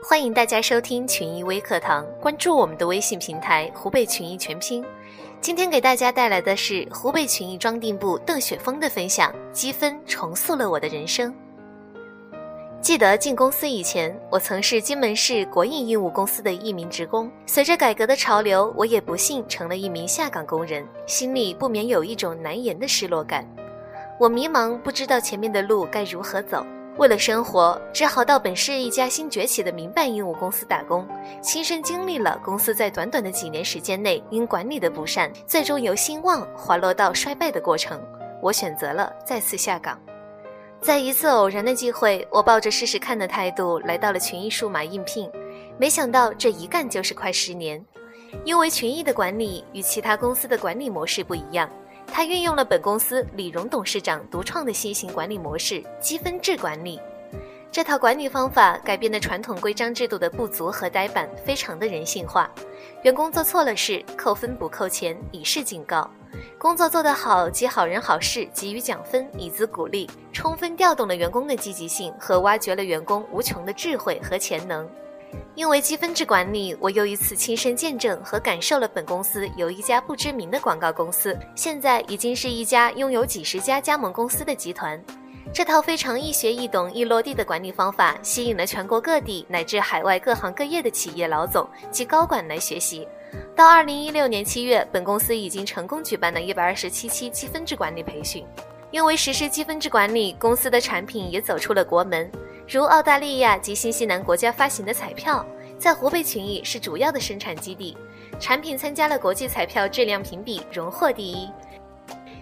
欢迎大家收听群益微课堂，关注我们的微信平台“湖北群益全拼”。今天给大家带来的是湖北群益装订部邓雪峰的分享：积分重塑了我的人生。记得进公司以前，我曾是金门市国营印务公司的一名职工。随着改革的潮流，我也不幸成了一名下岗工人，心里不免有一种难言的失落感。我迷茫，不知道前面的路该如何走。为了生活，只好到本市一家新崛起的民办印务公司打工，亲身经历了公司在短短的几年时间内因管理的不善，最终由兴旺滑落到衰败的过程。我选择了再次下岗。在一次偶然的机会，我抱着试试看的态度来到了群艺数码应聘，没想到这一干就是快十年。因为群艺的管理与其他公司的管理模式不一样。他运用了本公司李荣董事长独创的新型管理模式——积分制管理。这套管理方法改变了传统规章制度的不足和呆板，非常的人性化。员工做错了事，扣分不扣钱，以示警告；工作做得好，积好人好事，给予奖分，以资鼓励，充分调动了员工的积极性和挖掘了员工无穷的智慧和潜能。因为积分制管理，我又一次亲身见证和感受了本公司由一家不知名的广告公司，现在已经是一家拥有几十家加盟公司的集团。这套非常易学易懂、易落地的管理方法，吸引了全国各地乃至海外各行各业的企业老总及高管来学习。到二零一六年七月，本公司已经成功举办了一百二十七期积分制管理培训。因为实施积分制管理，公司的产品也走出了国门。如澳大利亚及新西兰国家发行的彩票，在湖北群益是主要的生产基地，产品参加了国际彩票质量评比，荣获第一。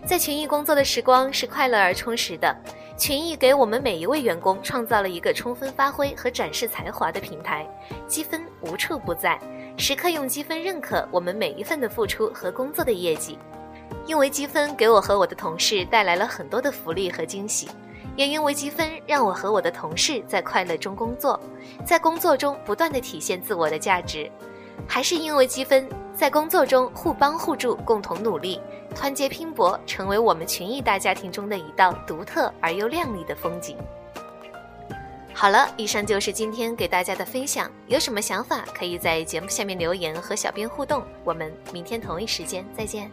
在群益工作的时光是快乐而充实的，群益给我们每一位员工创造了一个充分发挥和展示才华的平台，积分无处不在，时刻用积分认可我们每一份的付出和工作的业绩。因为积分给我和我的同事带来了很多的福利和惊喜。也因为积分，让我和我的同事在快乐中工作，在工作中不断的体现自我的价值，还是因为积分，在工作中互帮互助，共同努力，团结拼搏，成为我们群益大家庭中的一道独特而又亮丽的风景。好了，以上就是今天给大家的分享，有什么想法可以在节目下面留言和小编互动，我们明天同一时间再见。